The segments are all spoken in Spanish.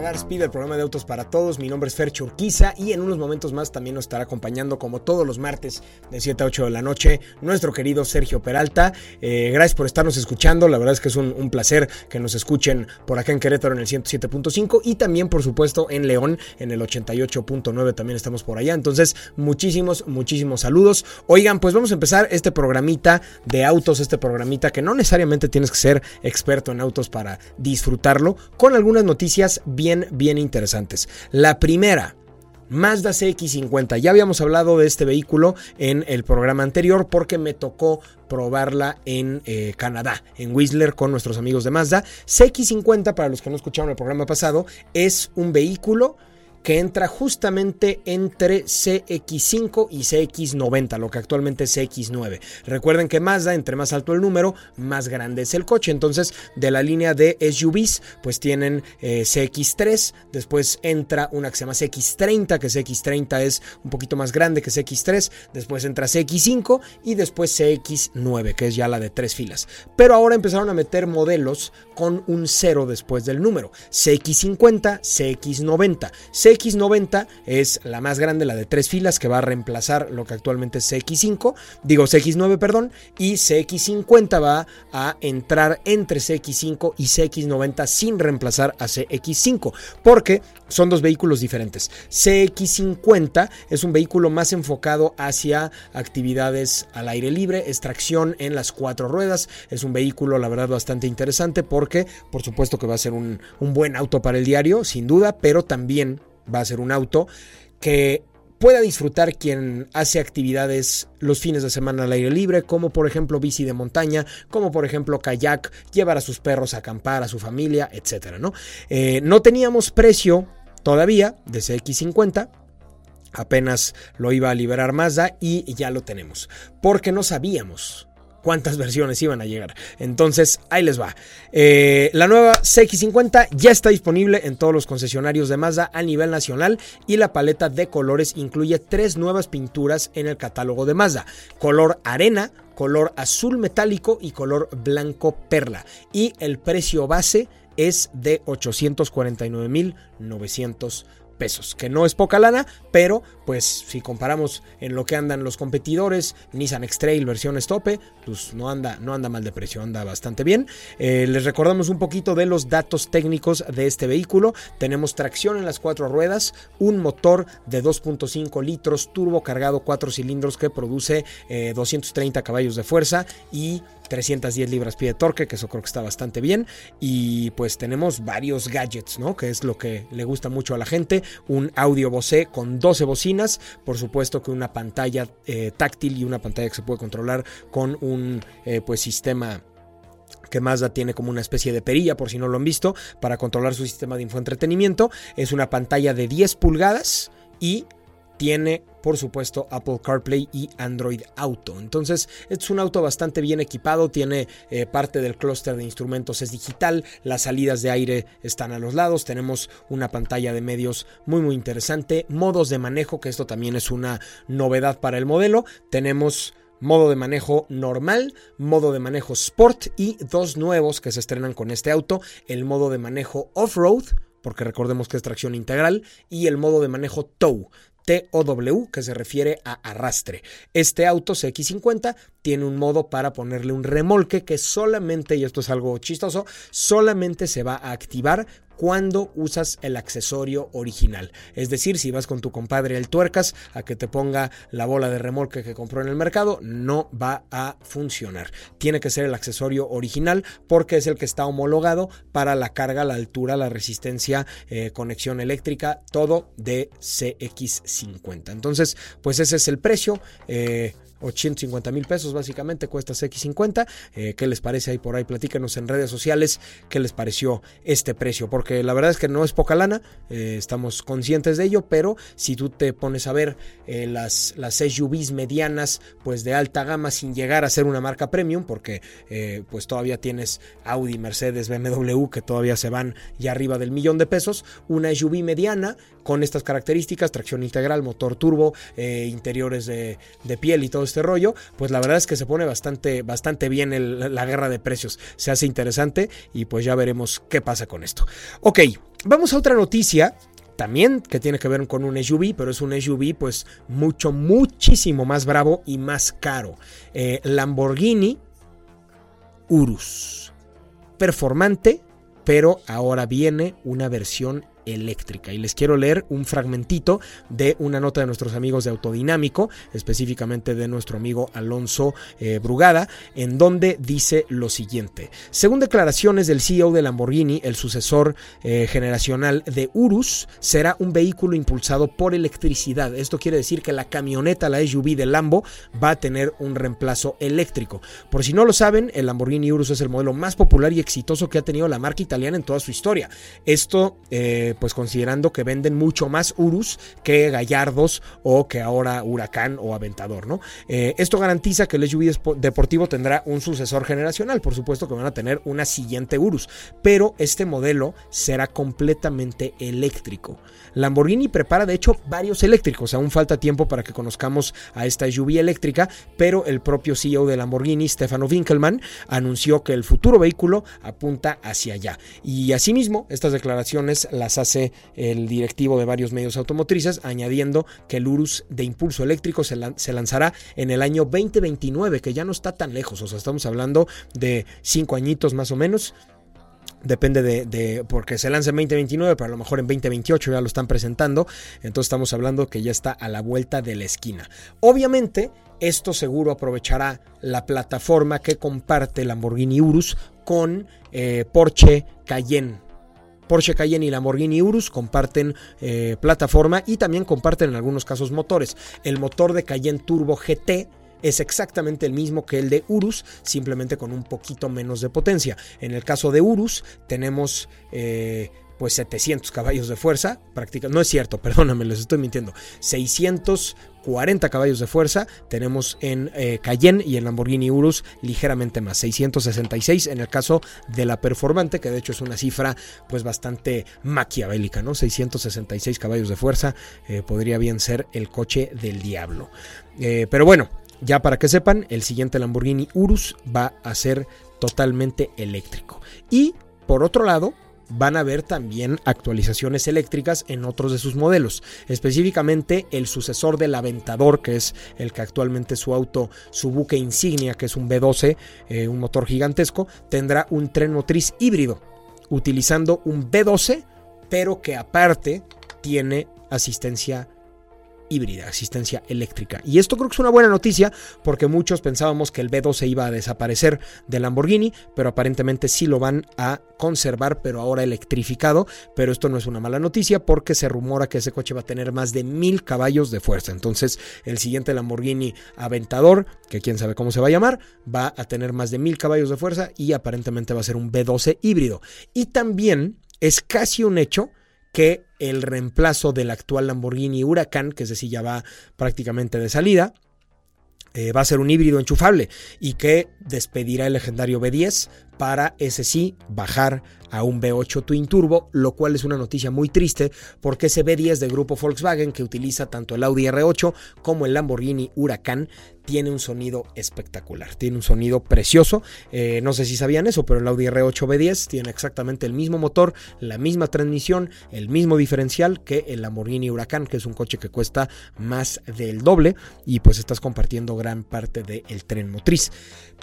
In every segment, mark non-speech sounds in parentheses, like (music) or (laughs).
Radar Speed, el programa de autos para todos. Mi nombre es Fercho Urquiza y en unos momentos más también nos estará acompañando, como todos los martes de 7 a 8 de la noche, nuestro querido Sergio Peralta. Eh, gracias por estarnos escuchando. La verdad es que es un, un, placer que nos escuchen por acá en Querétaro en el 107.5 y también, por supuesto, en León en el 88.9. También estamos por allá. Entonces, muchísimos, muchísimos saludos. Oigan, pues vamos a empezar este programita de autos, este programita que no necesariamente tienes que ser experto en autos para disfrutarlo con algunas noticias bien, bien interesantes. La primera, Mazda CX50. Ya habíamos hablado de este vehículo en el programa anterior porque me tocó probarla en eh, Canadá, en Whistler, con nuestros amigos de Mazda. CX50, para los que no escucharon el programa pasado, es un vehículo que entra justamente entre CX5 y CX90, lo que actualmente es CX9. Recuerden que Mazda, entre más alto el número, más grande es el coche. Entonces, de la línea de SUVs, pues tienen eh, CX3, después entra una que se llama CX30, que CX30 es un poquito más grande que CX3, después entra CX5 y después CX9, que es ya la de tres filas. Pero ahora empezaron a meter modelos con un cero después del número. CX50, CX90. CX90 es la más grande, la de tres filas, que va a reemplazar lo que actualmente es CX5, digo CX9, perdón, y CX50 va a entrar entre CX5 y CX90 sin reemplazar a CX5, porque son dos vehículos diferentes. CX50 es un vehículo más enfocado hacia actividades al aire libre, extracción en las cuatro ruedas, es un vehículo la verdad bastante interesante porque por supuesto que va a ser un, un buen auto para el diario, sin duda, pero también va a ser un auto que pueda disfrutar quien hace actividades los fines de semana al aire libre, como por ejemplo bici de montaña, como por ejemplo kayak, llevar a sus perros a acampar, a su familia, etcétera, ¿no? Eh, no teníamos precio todavía de CX50. Apenas lo iba a liberar Mazda y ya lo tenemos. Porque no sabíamos cuántas (laughs) versiones iban a llegar. Entonces, ahí les va. Eh, la nueva CX50 ya está disponible en todos los concesionarios de Mazda a nivel nacional y la paleta de colores incluye tres nuevas pinturas en el catálogo de Mazda. Color arena, color azul metálico y color blanco perla. Y el precio base es de 849.900 pesos, que no es poca lana, pero pues si comparamos en lo que andan los competidores, Nissan X-Trail versión estope, pues no anda, no anda mal de precio, anda bastante bien. Eh, les recordamos un poquito de los datos técnicos de este vehículo. Tenemos tracción en las cuatro ruedas, un motor de 2.5 litros turbo cargado 4 cilindros que produce eh, 230 caballos de fuerza y 310 libras pie de torque, que eso creo que está bastante bien. Y pues tenemos varios gadgets, ¿no? Que es lo que le gusta mucho a la gente. Un audio Bose con 12 bocinas, por supuesto que una pantalla eh, táctil y una pantalla que se puede controlar con un eh, pues sistema que Mazda tiene como una especie de perilla, por si no lo han visto, para controlar su sistema de infoentretenimiento. Es una pantalla de 10 pulgadas y tiene por supuesto Apple CarPlay y Android Auto. Entonces es un auto bastante bien equipado, tiene eh, parte del clúster de instrumentos es digital, las salidas de aire están a los lados, tenemos una pantalla de medios muy muy interesante, modos de manejo, que esto también es una novedad para el modelo, tenemos modo de manejo normal, modo de manejo sport y dos nuevos que se estrenan con este auto, el modo de manejo off-road, porque recordemos que es tracción integral, y el modo de manejo tow. TOW, que se refiere a arrastre. Este auto CX50 tiene un modo para ponerle un remolque que solamente, y esto es algo chistoso, solamente se va a activar cuando usas el accesorio original. Es decir, si vas con tu compadre el tuercas a que te ponga la bola de remolque que compró en el mercado, no va a funcionar. Tiene que ser el accesorio original porque es el que está homologado para la carga, la altura, la resistencia, eh, conexión eléctrica, todo de CX50. Entonces, pues ese es el precio. Eh, 850 mil pesos básicamente cuesta CX50. Eh, ¿Qué les parece ahí por ahí? Platícanos en redes sociales qué les pareció este precio, porque la verdad es que no es poca lana, eh, estamos conscientes de ello, pero si tú te pones a ver eh, las, las SUVs medianas, pues de alta gama sin llegar a ser una marca premium, porque pues todavía tienes Audi, Mercedes, BMW que todavía se van ya arriba del millón de pesos, una SUV mediana con estas características, tracción integral, motor turbo, interiores de, de piel y todo este rollo, pues la verdad es que se pone bastante, bastante bien la guerra de precios. Se hace interesante y pues ya veremos qué pasa con esto. Ok, vamos a otra noticia también que tiene que ver con un SUV, pero es un SUV pues mucho, muchísimo más bravo y más caro. Eh, Lamborghini Urus. Performante, pero ahora viene una versión eléctrica. Y les quiero leer un fragmentito de una nota de nuestros amigos de Autodinámico, específicamente de nuestro amigo Alonso eh, Brugada, en donde dice lo siguiente. Según declaraciones del CEO de Lamborghini, el sucesor eh, generacional de Urus será un vehículo impulsado por electricidad. Esto quiere decir que la camioneta, la SUV de Lambo, va a tener un reemplazo eléctrico. Por si no lo saben, el Lamborghini Urus es el modelo más popular y exitoso que ha tenido la marca italiana en toda su historia. Esto eh, pues considerando que venden mucho más Urus que Gallardos o que ahora Huracán o Aventador, ¿no? Eh, esto garantiza que el SUV deportivo tendrá un sucesor generacional, por supuesto que van a tener una siguiente Urus, pero este modelo será completamente eléctrico. Lamborghini prepara de hecho varios eléctricos, aún falta tiempo para que conozcamos a esta SUV eléctrica, pero el propio CEO de Lamborghini, Stefano Winkelmann, anunció que el futuro vehículo apunta hacia allá. Y asimismo, estas declaraciones las hace el directivo de varios medios automotrices, añadiendo que el Urus de impulso eléctrico se, lanzará en el año 2029, que ya no está tan lejos, o sea, estamos hablando de cinco añitos más o menos. Depende de, porque se lanza en 2029, pero a lo mejor en 2028 ya lo están presentando. Entonces estamos hablando que ya está a la vuelta de la esquina. Obviamente, esto seguro aprovechará la plataforma que comparte Lamborghini Urus con eh, Porsche Cayenne. Porsche Cayenne y Lamborghini Urus comparten eh, plataforma y también comparten en algunos casos motores. El motor de Cayenne Turbo GT es exactamente el mismo que el de Urus, simplemente con un poquito menos de potencia. En el caso de Urus tenemos eh, pues 700 caballos de fuerza, prácticamente, no es cierto, (laughs) perdóname, les estoy mintiendo, 640 caballos de fuerza tenemos en eh, Cayenne y en Lamborghini Urus ligeramente más, 666 en el caso de la performante, que de hecho es una cifra pues bastante maquiavélica, ¿no? 666 caballos de fuerza eh, podría bien ser el coche del diablo. Eh, pero bueno, ya para que sepan, el siguiente Lamborghini Urus va a ser totalmente eléctrico. Y por otro lado, van a ver también actualizaciones eléctricas en otros de sus modelos, específicamente el sucesor del Aventador, que es el que actualmente su auto, su buque insignia, que es un B12, eh, un motor gigantesco, tendrá un tren motriz híbrido, utilizando un B12, pero que aparte tiene asistencia híbrida, asistencia eléctrica. Y esto creo que es una buena noticia porque muchos pensábamos que el B12 iba a desaparecer de Lamborghini, pero aparentemente sí lo van a conservar, pero ahora electrificado. Pero esto no es una mala noticia porque se rumora que ese coche va a tener más de mil caballos de fuerza. Entonces el siguiente Lamborghini Aventador, que quién sabe cómo se va a llamar, va a tener más de mil caballos de fuerza y aparentemente va a ser un B12 híbrido. Y también es casi un hecho que el reemplazo del actual Lamborghini Huracán, que es decir, ya va prácticamente de salida, eh, va a ser un híbrido enchufable y que despedirá el legendario B10 para ese sí bajar a un V8 Twin Turbo, lo cual es una noticia muy triste porque ese B10 de grupo Volkswagen que utiliza tanto el Audi R8 como el Lamborghini Huracán tiene un sonido espectacular, tiene un sonido precioso. Eh, no sé si sabían eso, pero el Audi R8 B10 tiene exactamente el mismo motor, la misma transmisión, el mismo diferencial que el Lamborghini Huracán, que es un coche que cuesta más del doble y pues estás compartiendo gran parte del tren motriz.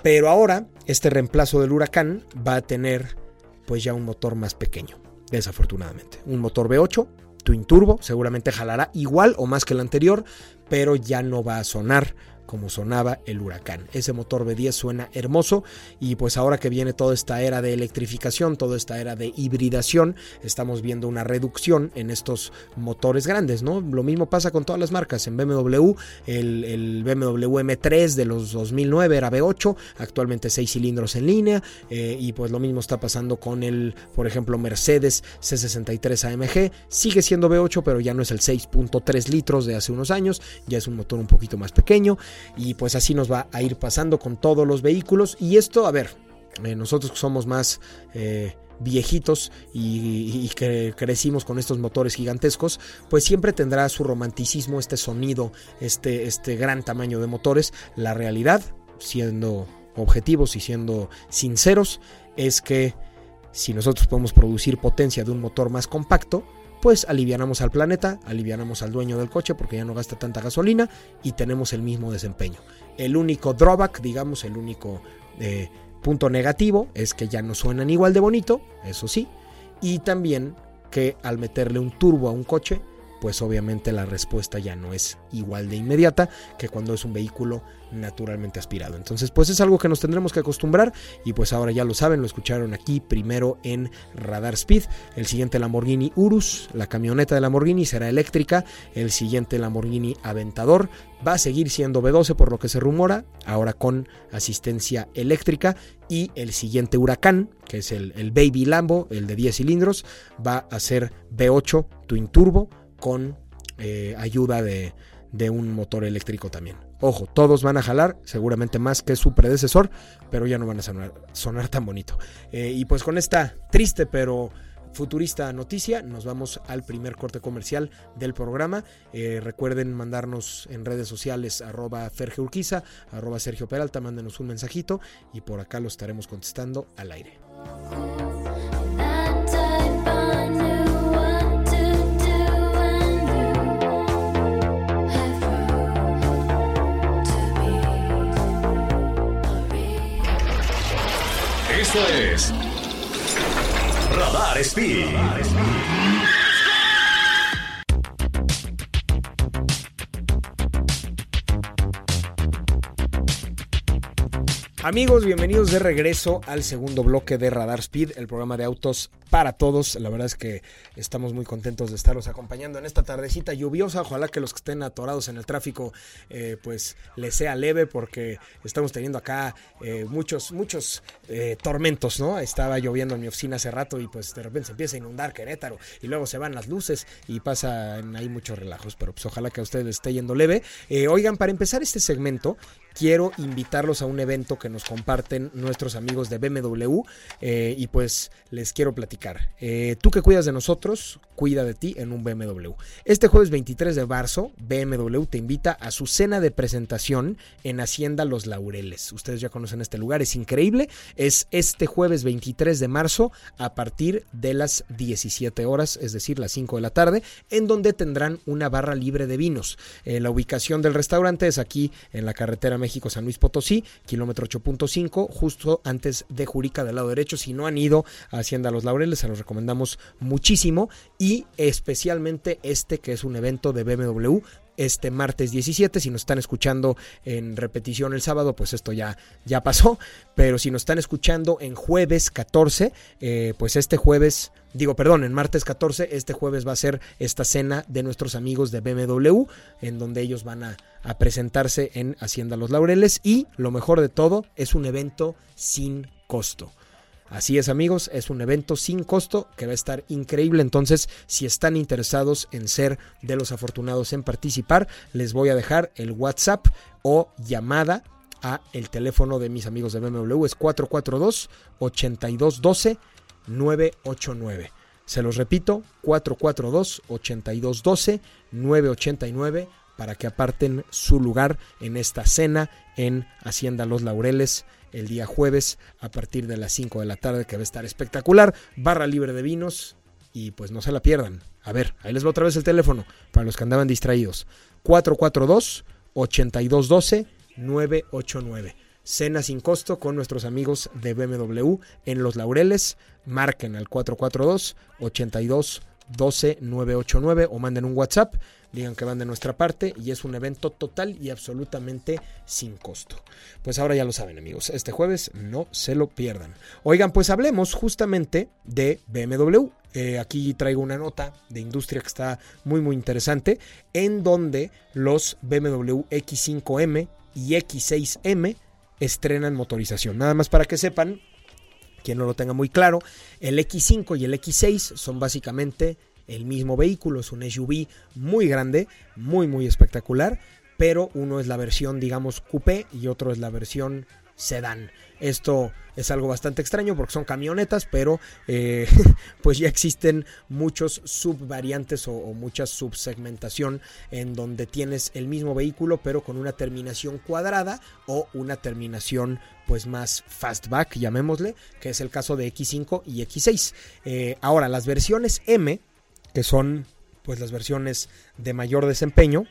Pero ahora este reemplazo del Huracán va a tener pues ya un motor más pequeño, desafortunadamente. Un motor V8, Twin Turbo, seguramente jalará igual o más que el anterior, pero ya no va a sonar como sonaba el huracán. Ese motor V10 suena hermoso y pues ahora que viene toda esta era de electrificación, toda esta era de hibridación, estamos viendo una reducción en estos motores grandes, ¿no? Lo mismo pasa con todas las marcas. En BMW, el, BMW M3 de los 2009 era V8, actualmente 6 cilindros en línea eh, y pues lo mismo está pasando con el, por ejemplo, Mercedes C63 AMG, sigue siendo V8 pero ya no es el 6.3 litros de hace unos años, ya es un motor un poquito más pequeño y pues así nos va a ir pasando con todos los vehículos y esto, a ver, eh, nosotros somos más... Eh, viejitos y, que crecimos con estos motores gigantescos, pues siempre tendrá su romanticismo, este sonido, este, este gran tamaño de motores. La realidad, siendo objetivos y siendo sinceros, es que si nosotros podemos producir potencia de un motor más compacto, pues alivianamos al planeta, alivianamos al dueño del coche porque ya no gasta tanta gasolina y tenemos el mismo desempeño. El único drawback, digamos, el único eh, punto negativo es que ya no suenan igual de bonito, eso sí, y también que al meterle un turbo a un coche, pues obviamente la respuesta ya no es igual de inmediata que cuando es un vehículo naturalmente aspirado. Entonces, pues es algo que nos tendremos que acostumbrar y pues ahora ya lo saben, lo escucharon aquí primero en Radar Speed. El siguiente Lamborghini Urus, la camioneta de Lamborghini será eléctrica. El siguiente Lamborghini Aventador va a seguir siendo B12 por lo que se rumora, ahora con asistencia eléctrica. Y el siguiente Huracán, que es el, Baby Lambo, el de 10 cilindros, va a ser B8 Twin Turbo con eh, ayuda de, un motor eléctrico también. Ojo, todos van a jalar, seguramente más que su predecesor, pero ya no van a sonar, tan bonito. Eh, y pues con esta triste pero futurista noticia, nos vamos al primer corte comercial del programa. Eh, recuerden mandarnos en redes sociales arroba Ferge Urquiza, arroba Sergio Peralta, mándenos un mensajito y por acá lo estaremos contestando al aire. Esto es Radar Speed. Amigos, bienvenidos de regreso al segundo bloque de Radar Speed, el programa de autos para todos. La verdad es que estamos muy contentos de estarlos acompañando en esta tardecita lluviosa. Ojalá que los que estén atorados en el tráfico, eh, pues les sea leve, porque estamos teniendo acá eh, muchos, muchos eh, tormentos, ¿no? Estaba lloviendo en mi oficina hace rato y pues de repente se empieza a inundar Querétaro y luego se van las luces y pasan ahí muchos relajos, pero pues ojalá que a ustedes les esté yendo leve. oigan, para empezar este segmento, quiero invitarlos a un evento que nos comparten nuestros amigos de BMW eh, y pues les quiero platicar. Eh, tú que cuidas de nosotros, cuida de ti en un BMW. Este jueves 23 de marzo, BMW te invita a su cena de presentación en Hacienda Los Laureles. Ustedes ya conocen este lugar, es increíble. Es este jueves 23 de marzo a partir de las 17 horas, es decir, las 5 de la tarde, en donde tendrán una barra libre de vinos. Eh, la ubicación del restaurante es aquí en la carretera México San Luis Potosí, kilómetro 8.5, justo antes de Jurica del lado derecho. Si no han ido a Hacienda Los Laureles, se los recomendamos muchísimo y especialmente este que es un evento de BMW este martes 17. Si nos están escuchando en repetición el sábado, pues esto ya, ya pasó. Pero si nos están escuchando en jueves 14, eh, pues este jueves, digo, perdón, en martes 14, este jueves va a ser esta cena de nuestros amigos de BMW, en donde ellos van a, a presentarse en Hacienda Los Laureles. Y lo mejor de todo, es un evento sin costo. Así es amigos, es un evento sin costo que va a estar increíble, entonces si están interesados en ser de los afortunados en participar, les voy a dejar el WhatsApp o llamada a el teléfono de mis amigos de BMW, es 442 8212 989. Se los repito, 442 8212 989 para que aparten su lugar en esta cena en Hacienda Los Laureles el día jueves a partir de las 5 de la tarde, que va a estar espectacular. Barra libre de vinos y pues no se la pierdan. A ver, ahí les va otra vez el teléfono para los que andaban distraídos. 442-8212-989. Cena sin costo con nuestros amigos de BMW en Los Laureles. Marquen al 442 82 12989 o manden un WhatsApp, digan que van de nuestra parte y es un evento total y absolutamente sin costo. Pues ahora ya lo saben amigos, este jueves no se lo pierdan. Oigan, pues hablemos justamente de BMW. Eh, aquí traigo una nota de industria que está muy muy interesante, en donde los BMW X5M y X6M estrenan motorización. Nada más para que sepan, quien no lo tenga muy claro, el X5 y el X6 son básicamente el mismo vehículo, es un SUV muy grande, muy muy espectacular, pero uno es la versión digamos coupé y otro es la versión sedán. Esto es algo bastante extraño porque son camionetas, pero eh, (laughs) pues ya existen muchos subvariantes o, o mucha subsegmentación en donde tienes el mismo vehículo pero con una terminación cuadrada o una terminación pues más fastback, llamémosle, que es el caso de X5 y X6. Eh, ahora, las versiones M, que son pues las versiones de mayor desempeño,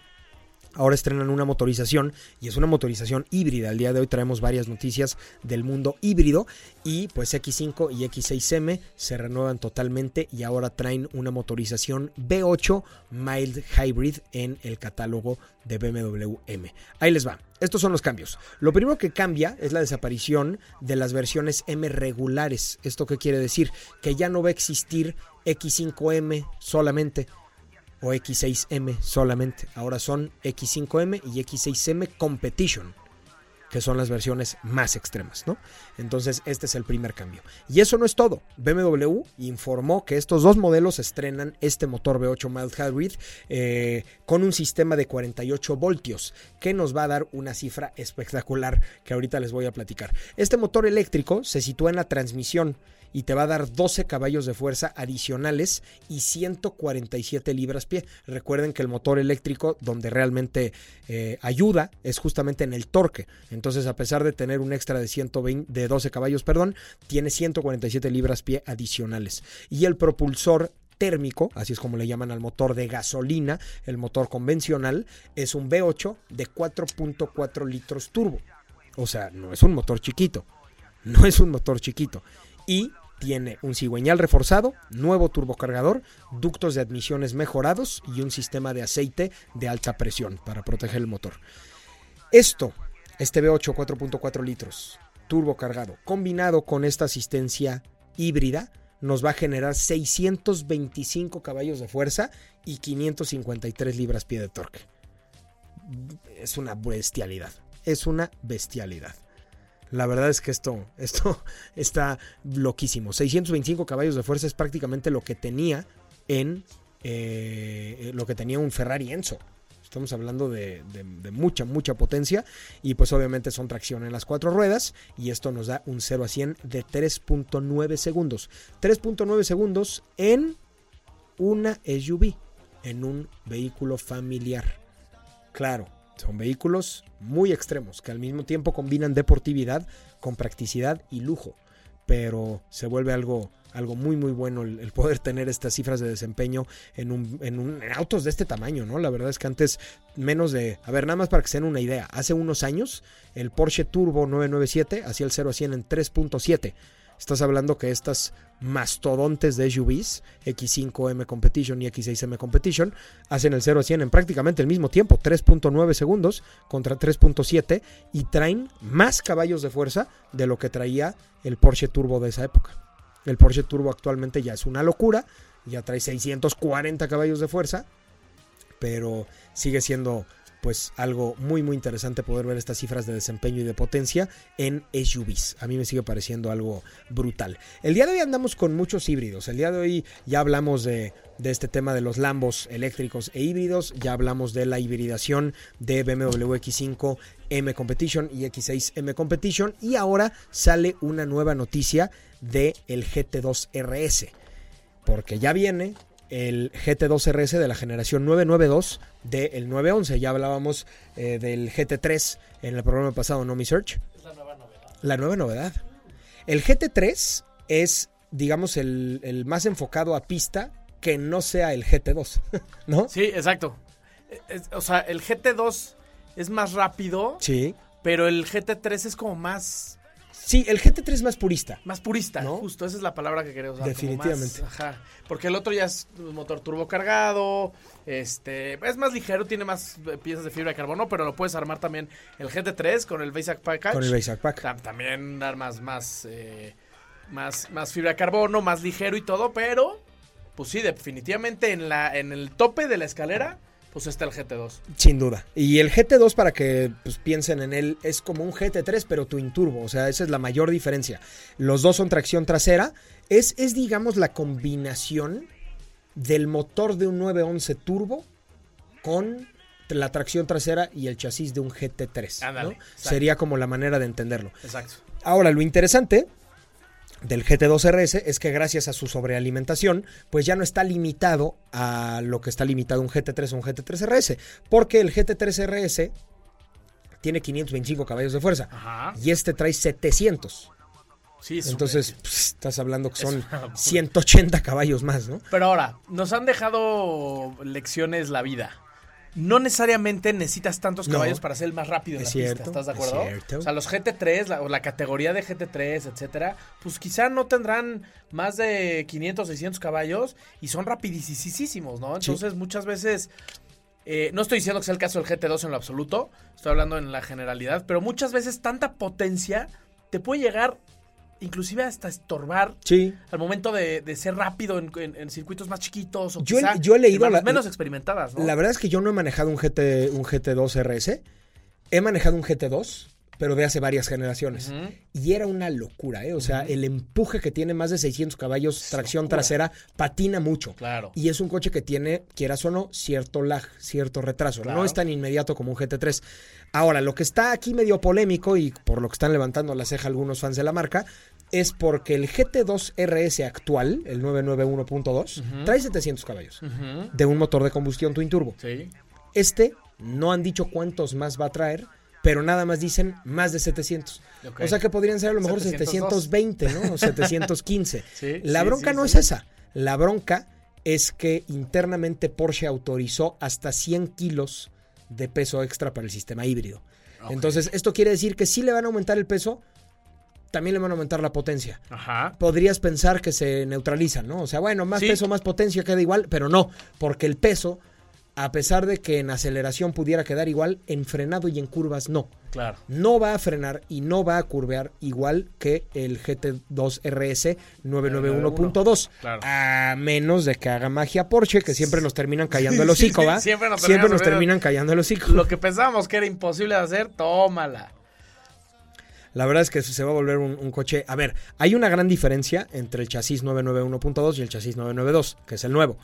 Ahora estrenan una motorización y es una motorización híbrida. El día de hoy traemos varias noticias del mundo híbrido y pues X5 y X6M se renuevan totalmente y ahora traen una motorización B8 Mild Hybrid en el catálogo de BMW M. Ahí les va. Estos son los cambios. Lo primero que cambia es la desaparición de las versiones M regulares. ¿Esto qué quiere decir? Que ya no va a existir X5M solamente o X6M solamente. Ahora son X5M y X6M Competition, que son las versiones más extremas, ¿no? Entonces, este es el primer cambio. Y eso no es todo. BMW informó que estos dos modelos estrenan este motor V8 Mild Hybrid eh, con un sistema de 48 voltios, que nos va a dar una cifra espectacular que ahorita les voy a platicar. Este motor eléctrico se sitúa en la transmisión y te va a dar 12 caballos de fuerza adicionales y 147 libras pie. Recuerden que el motor eléctrico donde realmente eh, ayuda es justamente en el torque. Entonces, a pesar de tener un extra de 120 de 12 caballos, perdón, tiene 147 libras pie adicionales. Y el propulsor térmico, así es como le llaman al motor de gasolina, el motor convencional, es un V8 de 4.4 litros turbo. O sea, no es un motor chiquito. No es un motor chiquito. Y tiene un cigüeñal reforzado, nuevo turbocargador, ductos de admisiones mejorados y un sistema de aceite de alta presión para proteger el motor. Esto, este V8 4.4 litros, turbo cargado, combinado con esta asistencia híbrida, nos va a generar 625 caballos de fuerza y 553 libras pie de torque. Es una bestialidad. Es una bestialidad. La verdad es que esto, (laughs) esto está loquísimo. 625 caballos de fuerza es prácticamente lo que tenía en eh, lo que tenía un Ferrari Enzo. Estamos hablando de, de, mucha, mucha potencia. Y pues obviamente son tracción en las cuatro ruedas. Y esto nos da un 0 a 100 de 3.9 segundos. 3.9 segundos en una SUV. En un vehículo familiar. Claro, son vehículos muy extremos que al mismo tiempo combinan deportividad con practicidad y lujo. Pero se vuelve algo, algo muy muy bueno el, poder tener estas cifras de desempeño en, en, un, en, autos de este tamaño, ¿no? La verdad es que antes menos de... A ver, nada más para que se den una idea. Hace unos años el Porsche Turbo 997 hacía el 0 a 100 en 3.7. Estás hablando que estas mastodontes de SUVs, X5M Competition y X6M Competition, hacen el 0 a 100 en prácticamente el mismo tiempo, 3.9 segundos contra 3.7 y traen más caballos de fuerza de lo que traía el Porsche Turbo de esa época. El Porsche Turbo actualmente ya es una locura, ya trae 640 caballos de fuerza, pero sigue siendo pues algo muy muy interesante poder ver estas cifras de desempeño y de potencia en SUVs. A mí me sigue pareciendo algo brutal. El día de hoy andamos con muchos híbridos. El día de hoy ya hablamos de, de este tema de los Lambos eléctricos e híbridos. Ya hablamos de la hibridación de BMW X5 M Competition y X6 M Competition. Y ahora sale una nueva noticia de el GT2 RS. Porque ya viene el GT2 RS de la generación 992 del 911. Ya hablábamos eh, del GT3 en el programa pasado, ¿no, mi search? Es la nueva novedad. La nueva novedad. El GT3 es, digamos, el, el más enfocado a pista que no sea el GT2, (laughs) ¿no? Sí, exacto. Es, o sea, el GT2 es más rápido. Sí. Pero el GT3 es como más Sí, el GT3 es más purista. Más purista, ¿No? justo, esa es la palabra que quería usar. Definitivamente. más- ajá. Porque el otro ya es un motor turbo cargado, este, es más ligero, tiene más eh, piezas de fibra de carbono, pero lo puedes armar también el GT3 con el Basic Package. Con el Basic Pack. Tam- También dar más, más, eh, más, más fibra de carbono, más ligero y todo, pero, pues sí, definitivamente en la, en el tope de la escalera, pues está el GT2. Sin duda. Y el GT2, para que pues, piensen en él, es como un GT3, pero twin turbo. O sea, esa es la mayor diferencia. Los dos son tracción trasera. Es, es digamos, la combinación del motor de un 911 turbo con la tracción trasera y el chasis de un GT3. ¿no? Ándale, exacto. Sería como la manera de entenderlo. Exacto. Ahora, lo interesante del GT2 RS es que gracias a su sobrealimentación, pues ya no está limitado a lo que está limitado un GT3 o un GT3 RS, porque el GT3 RS tiene 525 caballos de fuerza Ajá. y este trae 700. Sí, es Entonces, pues, estás hablando que son una locura. 180 caballos más, ¿no? Pero ahora, nos han dejado lecciones la vida. No necesariamente necesitas tantos No. caballos para ser el más rápido en Es la cierto, pista, ¿estás de es acuerdo? cierto. O sea, los GT3 la- o la categoría de GT3, etcétera, pues quizá no tendrán más de 500, 600 caballos y son rapidísimos, ¿no? Sí. Entonces, muchas veces eh, no estoy diciendo que sea el caso del GT2 en lo absoluto, estoy hablando en la generalidad, pero muchas veces tanta potencia te puede llegar inclusive hasta estorbar Sí. al momento de, de ser rápido en, en- en circuitos más chiquitos o Yo quizá yo he leído la- menos experimentadas, ¿no? La verdad es que yo no he manejado un, GT, un GT2 RS. He manejado un GT2, pero de hace varias generaciones. Y era una locura, ¿eh? O sea, el empuje que tiene más de 600 caballos, tracción locura. trasera, patina mucho. Claro. Y es un coche que tiene, quieras o no, cierto lag, cierto retraso. Claro. No es tan inmediato como un GT3. Ahora, lo que está aquí medio polémico y por lo que están levantando la ceja algunos fans de la marca, es porque el GT2 RS actual, el 991.2, trae 700 caballos de un motor de combustión twin turbo. Sí. Este no han dicho cuántos más va a traer, pero nada más dicen más de 700. Ok. O sea que podrían ser a lo mejor 702. 720, ¿no? O (laughs) 715. Sí, La bronca sí, no es esa. La bronca es que internamente Porsche autorizó hasta 100 kilos de peso extra para el sistema híbrido. Entonces, esto quiere decir que si le van a aumentar el peso, también le van a aumentar la potencia. Ajá. Podrías pensar que se neutralizan, ¿no? O sea, bueno, más Sí. peso, más potencia queda igual, pero no, porque el peso, a pesar de que en aceleración pudiera quedar igual, en frenado y en curvas no. Claro. No va a frenar y no va a curvear igual que el GT2 RS 991.2. Claro. A menos de que haga magia Porsche, que siempre nos terminan callando el (laughs) hocico, ¿va? siempre nos Siempre terminan callando el hocico. Lo que pensábamos que era imposible de hacer, tómala. La verdad es que se va a volver un, un coche. A ver, hay una gran diferencia entre el chasis 991.2 y el chasis 992, que es el nuevo.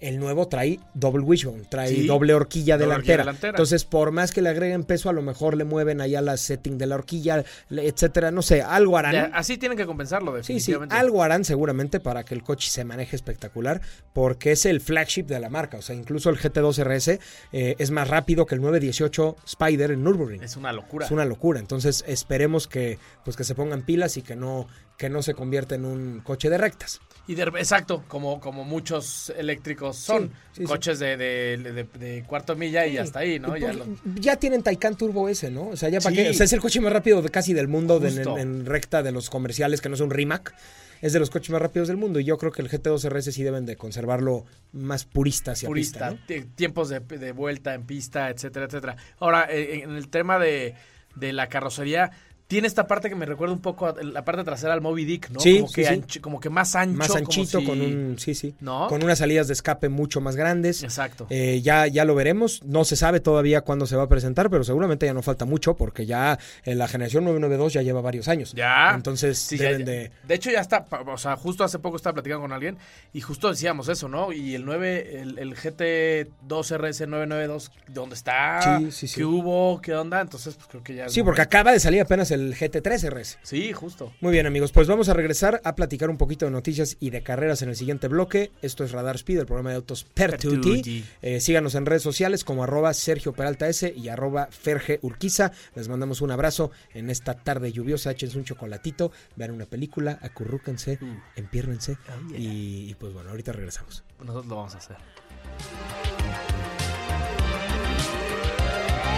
El nuevo trae doble wishbone, trae Sí, doble horquilla delantera. delantera. Entonces, por más que le agreguen peso, a lo mejor le mueven allá la setting de la horquilla, etcétera. No sé, algo harán. Ya, así tienen que compensarlo, Sí, sí, definitivamente. algo harán seguramente para que el coche se maneje espectacular, porque es el flagship de la marca. O sea, incluso el GT2 RS eh, es más rápido que el 918 Spider en Nürburgring. Es una locura. Es una locura. Entonces esperemos que, pues, que se pongan pilas y que no, que no se convierta en un coche de rectas. Y de- exacto, como, como muchos eléctricos son. Sí, sí, coches De, de, de- de cuarto milla y hasta ahí, ¿no? Ya lo- ya tienen Taycan Turbo S, ¿no? O sea, ya para qué. O sea, es el coche más rápido de, casi del mundo en, recta de los comerciales, que no es un Rimac. Es de los coches más rápidos del mundo. Y yo creo que el GT2 RS sí deben de conservarlo más purista hacia purista, pista. tiempos de, vuelta en pista, etcétera, etcétera. Ahora, eh, en el tema de, de la carrocería, tiene esta parte que me recuerda un poco a la parte trasera al Moby Dick, ¿no? Sí, como, que sí, sí. ancho- como que más ancho. Más como anchito, si- con un. Sí, sí. ¿No? Con unas salidas de escape mucho más grandes. Exacto. Eh, ya, ya lo veremos. No se sabe todavía cuándo se va a presentar, pero seguramente ya no falta mucho porque ya eh, la generación 992 ya lleva varios años. Ya. Entonces deben ya- de. de hecho, ya está. O sea, justo hace poco estaba platicando con alguien y justo decíamos eso, ¿no? Y el 9, el, el GT2 RS 992, ¿dónde está? Sí, sí, sí. ¿Qué hubo? ¿Qué onda? Entonces, pues creo que ya. Sí, porque acaba de salir apenas el GT3 RS. Sí, justo. Muy bien, amigos, pues vamos a regresar a platicar un poquito de noticias y de carreras en el siguiente bloque. Esto es Radar Speed, el programa de autos Pertuti. Pertuti. Eh, síganos en redes sociales como arroba Sergio Peralta S y arroba Ferge Urquiza. Les mandamos un abrazo en esta tarde lluviosa. Échense un chocolatito, vean una película, acurrúquense, empiérnense. Oh, yeah. y, y, pues bueno, ahorita regresamos. Nosotros lo vamos a hacer.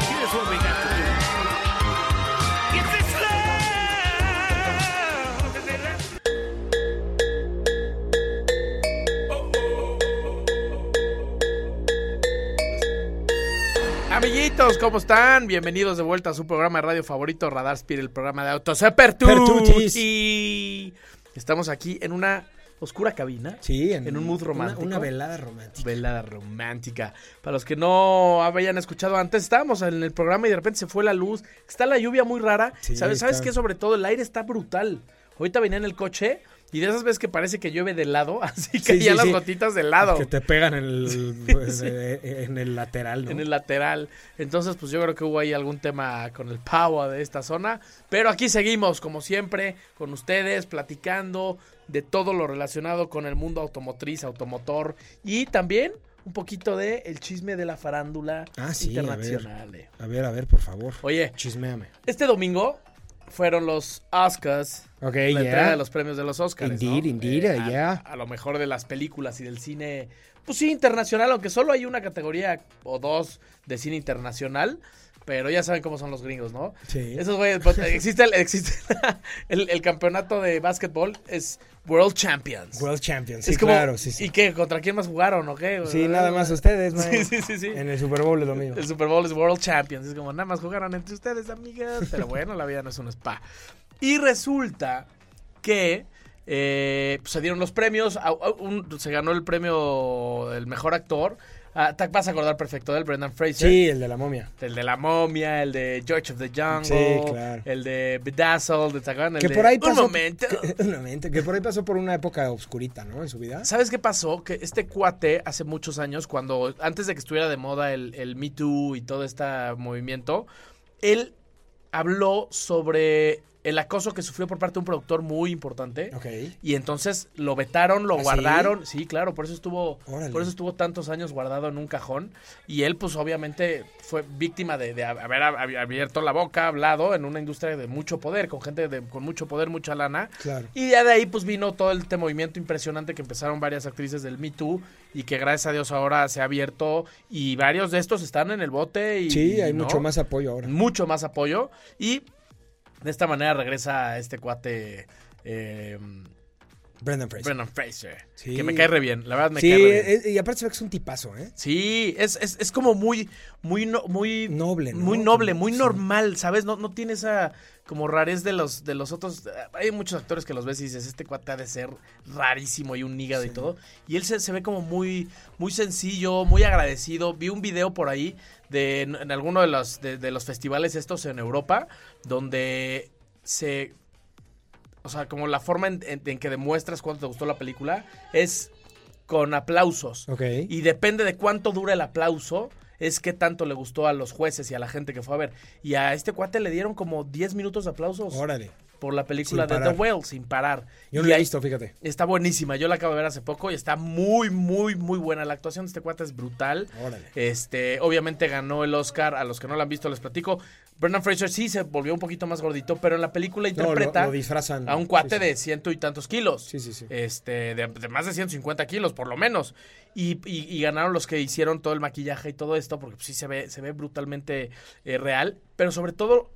Here's what we got amiguitos, ¿cómo están? Bienvenidos de vuelta a su programa de radio favorito, Radar Speed, el programa de autos Pertutis. Estamos aquí en una oscura cabina. Sí, En un mood una- romántico. Una, velada romántica. Velada romántica. Para los que no habían escuchado antes, estábamos en el programa y de repente se fue la luz. Está la lluvia muy rara. Sí, ¿Sabes, ¿sabes qué? Sobre todo el aire está brutal. Ahorita venía en el coche y de esas veces que parece que llueve de lado, (laughs) así Sí, caían sí, las sí. gotitas de lado. Que te pegan en el, (laughs) pues, eh, en el lateral, ¿no? en el lateral. Entonces, pues yo creo que hubo ahí algún tema con el power de esta zona. Pero aquí seguimos, como siempre, con ustedes, platicando de todo lo relacionado con el mundo automotriz, automotor y también un poquito de el chisme de la farándula Ah, sí, a ver. internacional. eh. A ver, a ver, por favor. Oye, Chismeame. este domingo fueron los Oscars. Ok, La ya. entrega de los premios de los Oscars. Indeed, indeed, a, yeah. a lo mejor de las películas y del cine, pues sí, internacional, aunque solo hay una categoría o dos de cine internacional. Pero ya saben cómo son los gringos, ¿no? Sí. Esos güeyes, pues, existe, el, existe (laughs) el, el campeonato de básquetbol, es World Champions. World Champions, sí, es como, claro, sí, sí. ¿Y qué? ¿Contra quién más jugaron o qué? Sí, nada más ustedes, man. Sí, sí, sí, sí. En el Super Bowl el domingo. El Super Bowl es World Champions. Es como, nada más jugaron entre ustedes, amigas. Pero bueno, la vida no es un spa. Y resulta que eh, pues, se dieron los premios. a- a un- se ganó el premio del mejor actor. Ah, te vas a acordar perfecto del Brendan Fraser. Sí, el de la momia. El de La Momia, el de George of the Jungle. Sí, claro. El de Bedazzled, ¿te acuerdan? El Que de- por ahí Un pasó. momento. Que, (laughs) un momento, que por ahí pasó por una época oscurita, ¿no? En su vida. ¿Sabes qué pasó? Que este cuate hace muchos años, cuando antes de que estuviera de moda el, el Me Too y todo este movimiento, él habló sobre el acoso que sufrió por parte de un productor muy importante. Ok. Y entonces lo vetaron, lo ¿Ah, guardaron. Sí? claro, por eso estuvo, Órale. por eso estuvo tantos años guardado en un cajón. Y él, pues, obviamente, fue víctima de, de haber ab- abierto la boca, hablado en una industria de mucho poder, con gente de, con mucho poder, mucha lana. Claro. Y ya de ahí pues vino todo este movimiento impresionante que empezaron varias actrices del Me Too y que gracias a Dios ahora se ha abierto y varios de estos están en el bote y Sí, hay ¿no? mucho más apoyo ahora. mucho más apoyo y de esta manera regresa este cuate eh, Brendan Fraser. Brendan Fraser Sí. que me cae re bien, la verdad me sí, cae re bien. es- y aparte se ve que es un tipazo, ¿eh? Sí, es, es, es como muy, muy, no- muy Noble, ¿no? Muy noble, muy sí. normal, ¿sabes? No, no tiene esa como rarez de los, de los otros. Hay muchos actores que los ves y dices, este cuate ha de ser rarísimo y un hígado y todo. Y él se, se ve como muy, muy sencillo, muy agradecido. Vi un video por ahí de en, en alguno de los, de, de los festivales estos en Europa, donde se o sea, como la forma en, en- en que demuestras cuánto te gustó la película es con aplausos. Y depende de cuánto dura el aplauso, es qué tanto le gustó a los jueces y a la gente que fue a ver. Y a este cuate le dieron como 10 minutos de aplausos Órale. Por la película de The. Whale, sin parar. Yo no lo he visto, fíjate. Está buenísima, yo la acabo de ver hace poco y está muy, muy, muy buena. La actuación de este cuate es brutal. Órale. Este, obviamente ganó el Oscar, a los que no lo han visto les platico. Brendan Fraser sí se volvió un poquito más gordito, pero en la película No, lo, interpreta lo disfrazan. a un cuate Sí, sí. de ciento y tantos kilos. Sí, sí, sí. Este, de, de más de 150 kilos, por lo menos. Y, y- y ganaron los que hicieron todo el maquillaje y todo esto, porque pues, sí se ve, se ve brutalmente eh, real. Pero sobre todo,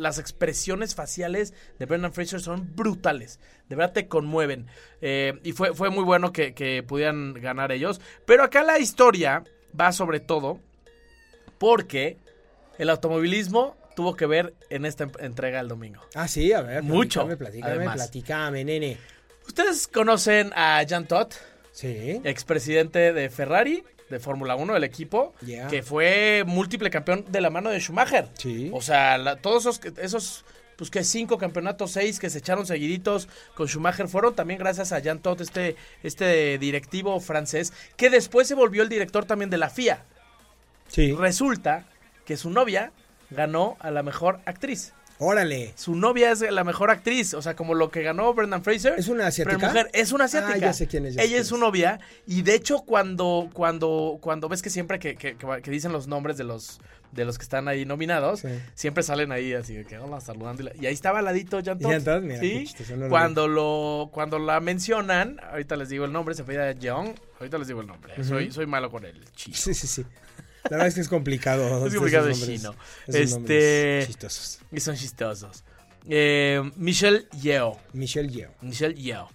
las expresiones faciales de Brendan Fraser son brutales. De verdad te conmueven. Eh, y fue, fue muy bueno que, que pudieran ganar ellos. Pero acá la historia va sobre todo porque el automovilismo tuvo que ver en esta em- entrega el domingo. Ah, sí, a ver. Mucho, platícame, además. platícame, nene. Ustedes conocen a Jean Todt, Sí. expresidente de Ferrari, de Fórmula 1 del equipo, que fue múltiple campeón de la mano de Schumacher. Sí. O sea, la- todos esos, esos, pues que cinco campeonatos, seis que se echaron seguiditos con Schumacher fueron también gracias a Jean Todt, este, este directivo francés, que después se volvió el director también de la FIA. Sí. Resulta que su novia ganó a la mejor actriz. Órale. Su novia es la mejor actriz, o sea, como lo que ganó Brendan Fraser. ¿Es una asiática? Pero mujer, es una asiática. Ah, ya sé quién es, ya Ella quién es su novia y de hecho cuando cuando cuando ves que siempre que, que- dicen los nombres de los de los que están ahí nominados, Sí. siempre salen ahí así de que hola saludando y ahí estaba al ladito Jean Todt. Jean Todt, mira, ¿sí? lo cuando lo cuando la mencionan, ahorita les digo el nombre, se apellida Jeong, ahorita les digo el nombre. soy soy malo con el chino. Sí, sí, sí. La verdad es que es complicado. Es complicado el chino. Este- chistosos. Y son chistosos. Eh, Michelle Yeo. Michelle Yeoh. Michelle Yeoh.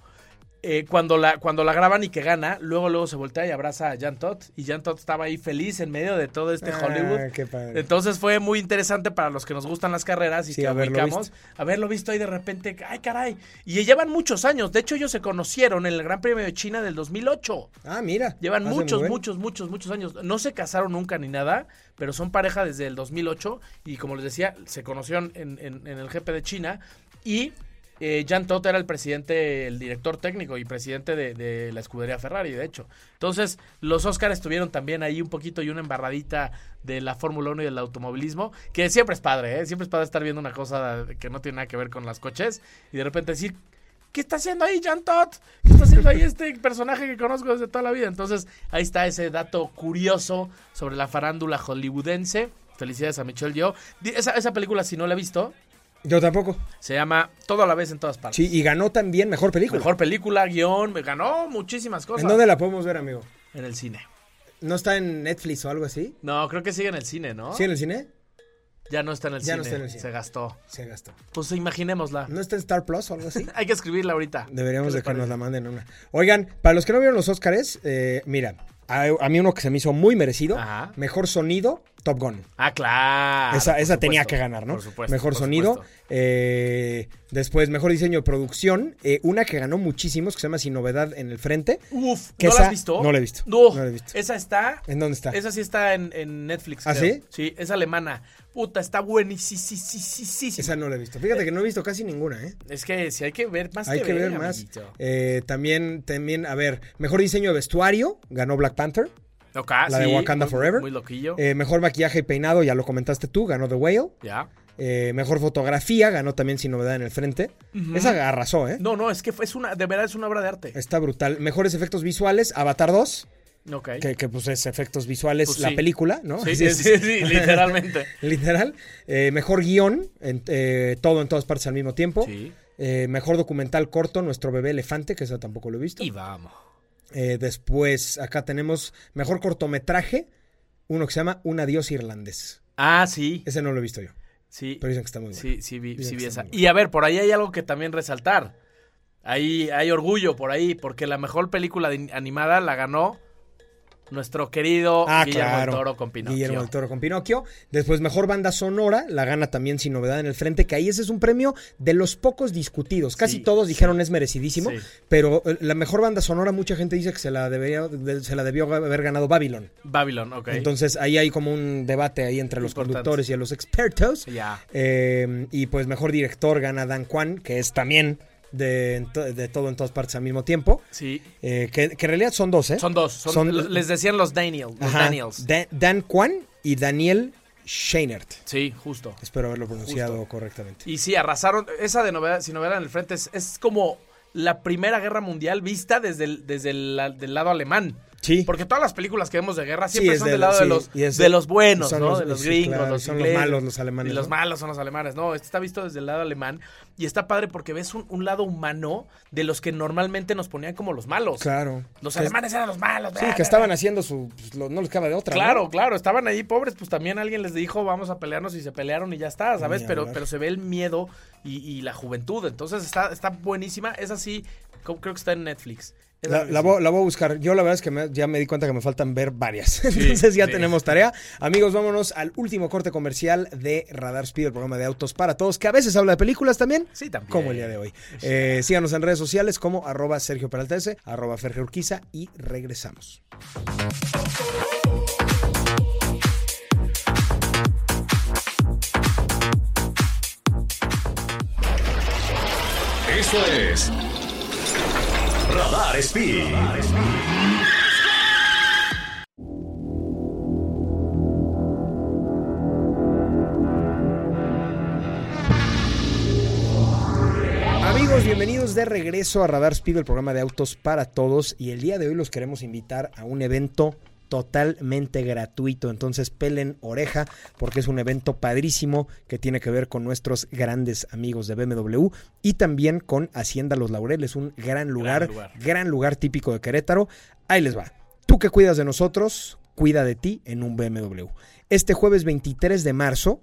Eh, cuando, la, cuando la graban y que gana, luego luego se voltea y abraza a Jan Todd. Y Jan Todd estaba ahí feliz en medio de todo este Ah, Hollywood. qué padre. Entonces fue muy interesante para los que nos gustan las carreras y Sí, que haberlo ubicamos. Haberlo visto ahí de repente, ¡ay caray! Y llevan muchos años. De hecho, ellos se conocieron en el Gran Premio de China del 2008. Ah, mira. Llevan muchos, muchos, muchos, muchos años. No se casaron nunca ni nada, pero son pareja desde el 2008 y como les decía, se conocieron en, en- en el GP de China y eh, Jan era el presidente, el director técnico y presidente de, la escudería Ferrari, de hecho. Entonces, los Oscars estuvieron también ahí un poquito y una embarradita de la Fórmula 1 y del automovilismo, que siempre es padre, ¿eh? Siempre es padre estar viendo una cosa que no tiene nada que ver con las coches y de repente decir, ¿Qué está haciendo ahí Jan Todd? ¿Qué está haciendo ahí este personaje que conozco desde toda la vida? Entonces, ahí está ese dato curioso sobre la farándula hollywoodense. Felicidades a Michelle. Di- Esa, esa película, si no la he visto, Yo tampoco. se llama Todo a la vez en todas partes. Sí, y ganó también mejor película. Mejor película, guion, me ganó muchísimas cosas. ¿En dónde la podemos ver, amigo? En el cine. ¿No está en Netflix o algo así? No, creo que sigue en el cine, ¿no? ¿Sí en el cine? Ya no está en el Ya cine. no está en el cine. Se gastó. Se gastó. Pues imaginémosla. ¿No está en Star Plus o algo así? (laughs) Hay que escribirla ahorita. Deberíamos ¿Qué de que nos la manden una. Oigan, para los que no vieron los Oscars, eh, mira, a, a mí uno que se me hizo muy merecido, Ajá. mejor sonido, Top Gun. Ah, claro. esa esa tenía supuesto, que ganar, ¿no? Por supuesto. mejor por sonido. supuesto. eh, después, mejor diseño de producción. eh, una que ganó muchísimos, que se llama Sin Novedad en el Frente. Uf, Que ¿no la has visto? no la he visto, No, no la he visto. Esa está. ¿En dónde está? Esa sí está en, en Netflix. ¿Ah, creo. sí? Sí, es alemana. Puta, está buenísima. Esa no la he visto. Fíjate que no he visto casi ninguna, ¿eh? Es que si hay que ver más Hay que que ver más. Eh, también, también, a ver, mejor diseño de vestuario, ganó Black Panther. La de sí, Wakanda muy- Forever. Muy loquillo. Eh, mejor maquillaje y peinado, ya lo comentaste tú, ganó The Whale. ya. Eh, mejor fotografía, ganó también Sin Novedad en el Frente. Esa arrasó, ¿eh? No, no, es que es una, de verdad es una obra de arte. Está brutal. Mejores efectos visuales, Avatar 2, Ok. que, que, pues es efectos visuales Pues la sí. película, ¿no? Sí, (laughs) sí, es. sí, literalmente. (laughs) Literal. Eh, mejor guion, en- eh, todo en todas partes al mismo tiempo. Sí. Eh, mejor documental corto, Nuestro bebé elefante, que eso tampoco lo he visto. Y vamos. Eh, después, acá tenemos mejor cortometraje, uno que se llama Un adiós irlandés. Ah, sí. Ese no lo he visto yo, Sí. pero dicen que está muy bueno. Sí, sí vi, sí vi esa. Y a ver, por ahí hay algo que también resaltar. Ahí hay orgullo por ahí, porque la mejor película animada la ganó nuestro querido Ah, Guillermo claro. del Toro con Pinocchio. Guillermo Toro con Pinocchio. Después, mejor banda sonora, la gana también sin novedad en el frente, que ahí ese es un premio de los pocos discutidos. Casi Sí, todos dijeron es merecidísimo, Sí. pero eh, la mejor banda sonora, mucha gente dice que se la, debería, se la debió haber ganado Babylon. Babylon, ok. Entonces, ahí hay como un debate ahí entre los Importante. conductores y los expertos. ya. Eh, y pues mejor director gana Dan Kwan, que es también de, de todo en todas partes al mismo tiempo. Sí. Eh, que, que en realidad son dos, ¿eh? Son dos. son- Son- les decían los Daniel, los Ajá. Daniels. Da- Dan Kwan y Daniel Scheinert. Sí, justo. Espero haberlo pronunciado Justo. correctamente. Y sí, arrasaron. Esa de novedad, sin novedad en el frente es, es como la primera guerra mundial vista desde el, desde el del lado alemán. Sí. Porque todas las películas que vemos de guerra siempre son de del la- lado sí, de, los, es de los buenos, ¿no? los- de los gringos, claro, los son los malos los alemanes, Y los ¿no? malos son los alemanes. No, este está visto desde el lado alemán. Y está padre porque ves un, un lado humano de los que normalmente nos ponían como los malos. Claro. Los alemanes eran los malos. Sí, que estaban haciendo su. pues, lo- no les cabe de otra. ¿no? Claro, claro, estaban ahí pobres, pues también alguien les dijo vamos a pelearnos y se pelearon y ya está, ¿sabes? Pero, pero se ve el miedo y, y la juventud, entonces está, está buenísima, es así, creo que está en Netflix. La, voy, la voy a buscar. Yo la verdad es que me- ya me di cuenta que me faltan ver varias. (laughs) Entonces ya sí. tenemos tarea. Amigos, vámonos al último corte comercial de Radar Speed, el programa de autos para todos, que a veces habla de películas también. Sí, también. Como el día de hoy. Eh, síganos en redes sociales como arroba Sergio Peralta S, arroba Ferge Urquiza y regresamos. Esto es Radar Speed. Amigos, bienvenidos de regreso a Radar Speed, el programa de autos para todos. Y el día de hoy los queremos invitar a un evento totalmente gratuito. Entonces pelen oreja porque es un evento padrísimo que tiene que ver con nuestros grandes amigos de BMW y también con Hacienda Los Laureles, un gran lugar, lugar. gran lugar típico de Querétaro. Ahí les va. Tú que cuidas de nosotros, cuida de ti en un BMW. Este jueves 23 de marzo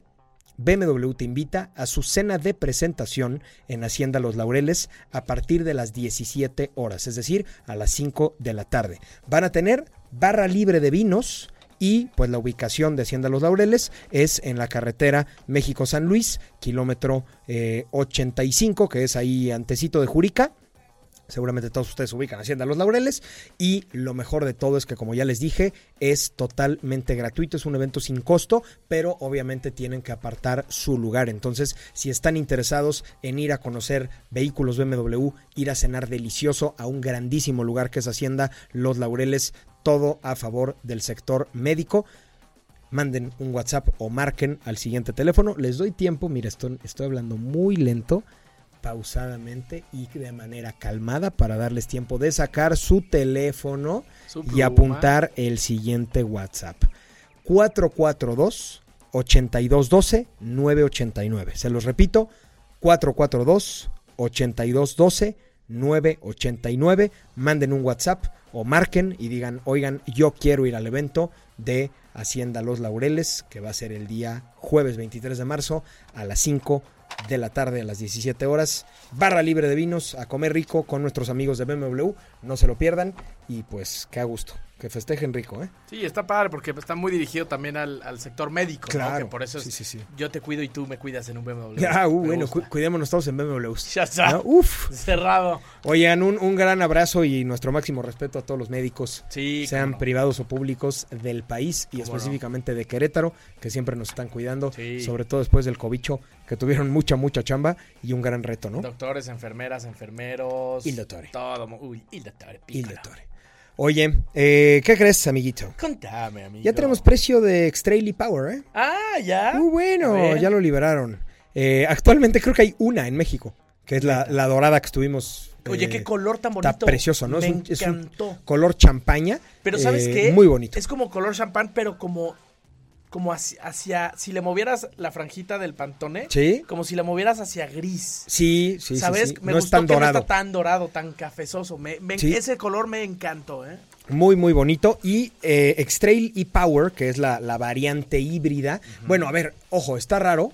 BMW te invita a su cena de presentación en Hacienda Los Laureles a partir de las 17 horas, es decir, a las 5 de la tarde. Van a tener barra libre de vinos y pues la ubicación de Hacienda Los Laureles es en la carretera México-San Luis, kilómetro eh, 85, que es ahí antecito de Jurica. Seguramente todos ustedes ubican Hacienda Los Laureles. Y lo mejor de todo es que, como ya les dije, es totalmente gratuito. Es un evento sin costo, pero obviamente tienen que apartar su lugar. Entonces, si están interesados en ir a conocer vehículos BMW, ir a cenar delicioso a un grandísimo lugar que es Hacienda Los Laureles, todo a favor del sector médico manden un WhatsApp o marquen al siguiente teléfono. Les doy tiempo, mira, estoy, estoy hablando muy lento pausadamente y de manera calmada para darles tiempo de sacar su teléfono Su y apuntar el siguiente WhatsApp. 442 8212 989. Se los repito, 442 8212 989. Manden un WhatsApp o marquen y digan, oigan, yo quiero ir al evento de Hacienda Los Laureles, que va a ser el día jueves 23 de marzo a las 5 de la tarde a las 17 horas. Barra libre de vinos, a comer rico con nuestros amigos de BMW. No se lo pierdan y pues qué a gusto. Que festejen rico, ¿eh? Sí, está padre porque está muy dirigido también al, al sector médico, ¿no? Claro, Que por eso es sí, sí, sí. yo te cuido y tú me cuidas en un BMW. (laughs) Ah, uh, bueno, cu- cuidémonos todos en BMW. (laughs) Ya está. ¿no? Uf. Cerrado. Oigan, un, un gran abrazo y nuestro máximo respeto a todos los médicos, Sí, sean no. privados o públicos del país y no. específicamente de Querétaro, que siempre nos están cuidando, Sí. sobre todo después del cobicho, que tuvieron mucha, mucha chamba y un gran reto, ¿no? Doctores, enfermeras, enfermeros. Il dottore. Todo. Uy, il dottore. Pícaro. dottore. Oye, eh, ¿qué crees, amiguito? Contame, amigo. Ya tenemos precio de Extrail Power, ¿eh? Ah, ya. Muy bueno, ya lo liberaron. Eh, actualmente creo que hay una en México, que es la, la dorada que estuvimos. Oye, eh, qué color tan bonito. Está precioso, ¿no? Me es, un, es un color champaña. Pero ¿sabes eh, qué? Muy bonito. Es como color champán, pero como como hacia, hacia- si le movieras la franjita del pantone, Sí, como si la movieras hacia gris. sí, sí. ¿Sabes? sí. Me no gustó es tan que dorado. no está tan dorado, tan cafezoso. Me, me- Sí. Ese color me encantó, ¿eh? Muy, muy bonito. Y eh, X-Trail e-Power, que es la, la variante híbrida. Bueno, a ver, ojo, está raro.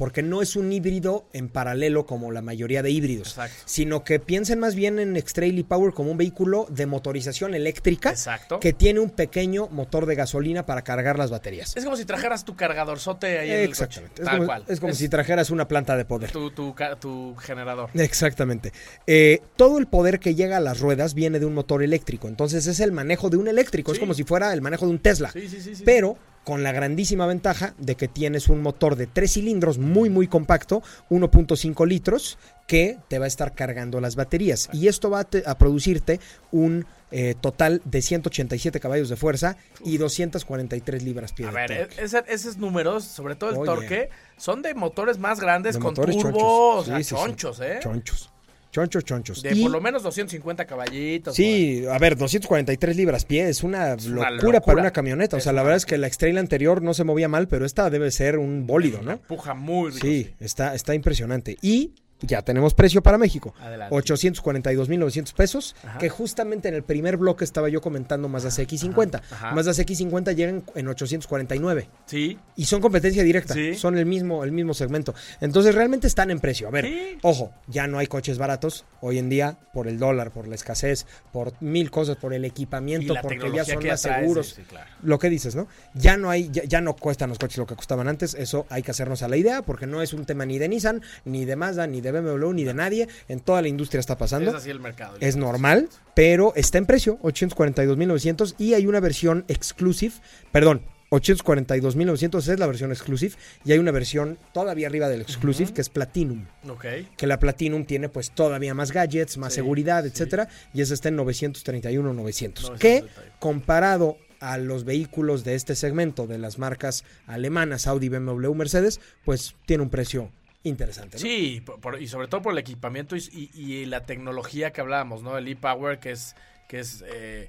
Porque no es un híbrido en paralelo como la mayoría de híbridos. Exacto. Sino que piensen más bien en X-Trail e-Power como un vehículo de motorización eléctrica. Exacto. Que tiene un pequeño motor de gasolina para cargar las baterías. Es como si trajeras tu cargadorzote ahí en el coche. Exactamente. Es Tal como, cual. es como si trajeras una planta de poder. tu, tu, ca- tu generador. Exactamente. Eh, todo el poder que llega a las ruedas viene de un motor eléctrico. Entonces es el manejo de un eléctrico. Es como si fuera el manejo de un Tesla. Sí, sí, sí. sí. Pero con la grandísima ventaja de que tienes un motor de tres cilindros muy, muy compacto, 1.5 litros, que te va a estar cargando las baterías. Y esto va a, te- a producirte un eh, total de 187 caballos de fuerza y 243 libras-pie A de ver, e- ese- esos números, sobre todo el Oye. torque, son de motores más grandes De con motores turbo, chonchos. o sea, Sí, sí, sí. chonchos, ¿eh? Chonchos. Chonchos, chonchos. De Y- por lo menos 250 caballitos. Sí, a ver, 243 libras pie es una, Es una locura, para una camioneta. O sea, la verdad es que la X-Trail anterior no se movía mal, pero esta debe ser un bólido, ¿no? Empuja muy rico. Sí, está, está impresionante. Y ya tenemos precio para México. Adelante. 842.900 pesos, Ajá. que justamente en el primer bloque estaba yo comentando Mazda CX50. ajá. Mazda CX50 llegan en 849 Sí. y son competencia directa, Sí. son el mismo, el mismo segmento. Entonces realmente están en precio. A ver, Sí. ojo, ya no hay coches baratos hoy en día por el dólar, por la escasez, por mil cosas, por el equipamiento, porque ya son más seguros. sí, sí, claro. Lo que dices, ¿no? Ya no hay, ya, ya no cuestan los coches lo que costaban antes, eso hay que hacernos a la idea, porque no es un tema ni de Nissan, ni de Mazda, ni de BMW, ni de nadie. En toda la industria está pasando. Es así el mercado. Es normal, pero está en precio, 842.900 y hay una versión exclusive, perdón, 842.900 es la versión exclusive y hay una versión todavía arriba del exclusive que es Platinum, Ok. que la Platinum tiene pues todavía más gadgets, más Sí, seguridad, sí. etcétera, y esa está en 931.900, 931. que comparado a los vehículos de este segmento de las marcas alemanas, Audi, BMW, Mercedes, pues tiene un precio interesante. ¿no? Sí, por- por- y sobre todo por el equipamiento y, y- y la tecnología que hablábamos, ¿no? El e-Power, que es, que es eh,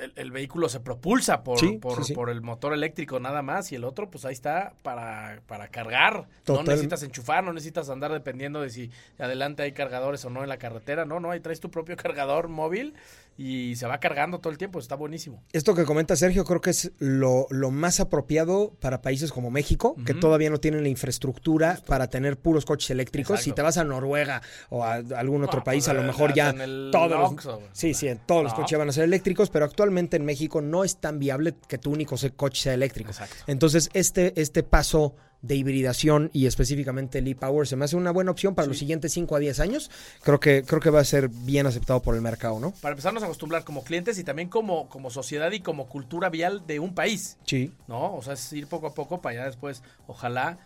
el, el vehículo se propulsa por, Sí, por, sí, sí. por el motor eléctrico nada más y el otro pues ahí está para, para cargar. Total. No necesitas enchufar, no necesitas andar dependiendo de si adelante hay cargadores o no en la carretera. No, no, ahí traes tu propio (laughs) cargador móvil y se va cargando todo el tiempo. Está buenísimo. Esto que comenta Sergio creo que es lo, lo más apropiado para países como México, que todavía no tienen la infraestructura para tener puros coches eléctricos. Exacto. Si te vas a Noruega o a algún otro No, país, pues, a lo eh, mejor ya todos los, sí, sí, todos los coches van a ser eléctricos, pero actualmente en México no es tan viable que tu único coche sea eléctrico. Exacto. Entonces, este, este paso de hibridación y específicamente el e-Power se me hace una buena opción para los siguientes 5 a 10 años. Creo que, creo que va a ser bien aceptado por el mercado, ¿no? Para empezarnos a acostumbrar como clientes y también como, como sociedad y como cultura vial de un país. Sí. ¿no? O sea, es ir poco a poco para allá después, ojalá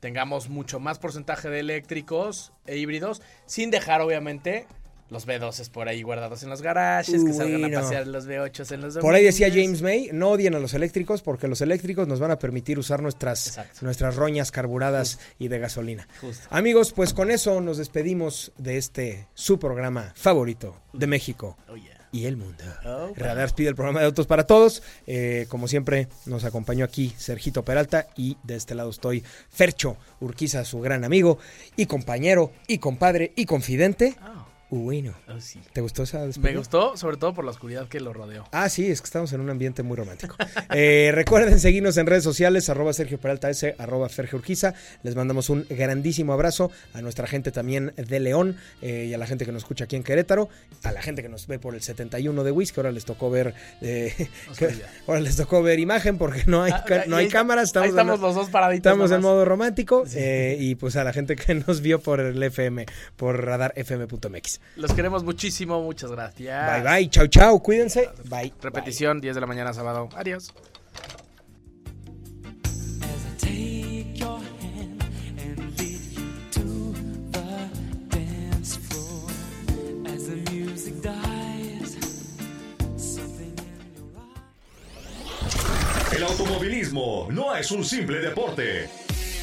tengamos mucho más porcentaje de eléctricos e híbridos, sin dejar obviamente los B12 por ahí guardados en los garajes, que salgan a pasear los B8 en los Por ahí decía domingos. James May, no odien a los eléctricos porque los eléctricos nos van a permitir usar nuestras, Exacto. nuestras roñas carburadas y de gasolina. Justo. Amigos, pues con eso nos despedimos de este su programa favorito de México Oh, yeah. y el mundo. Oh, Radar Speed, el programa de autos para todos. Eh, como siempre, nos acompañó aquí Sergito Peralta y de este lado estoy Fercho Urquiza, su gran amigo y compañero y compadre y confidente. Oh, Bueno, oh, sí. ¿te gustó esa despedida? Me gustó, sobre todo por la oscuridad que lo rodeó. Ah, sí, es que estamos en un ambiente muy romántico. (laughs) Eh, recuerden seguirnos en redes sociales, arroba Sergio Peralta S, arroba Fergio Urquiza. Les mandamos un grandísimo abrazo a nuestra gente también de León eh, y a la gente que nos escucha aquí en Querétaro, a la gente que nos ve por el 71 de Wiz, que ahora les tocó ver, eh, (laughs) que ahora les tocó ver imagen porque no hay, Ah, no ahí hay cámaras. ahí Estamos, en- estamos los dos paraditos. Estamos en modo romántico eh, y pues a la gente que nos vio por el FM, por radarfm.mx. Los queremos muchísimo, muchas gracias. Bye bye, chau chau, cuídense. Bye. Repetición, 10 de la mañana sábado. Adiós. El automovilismo no es un simple deporte.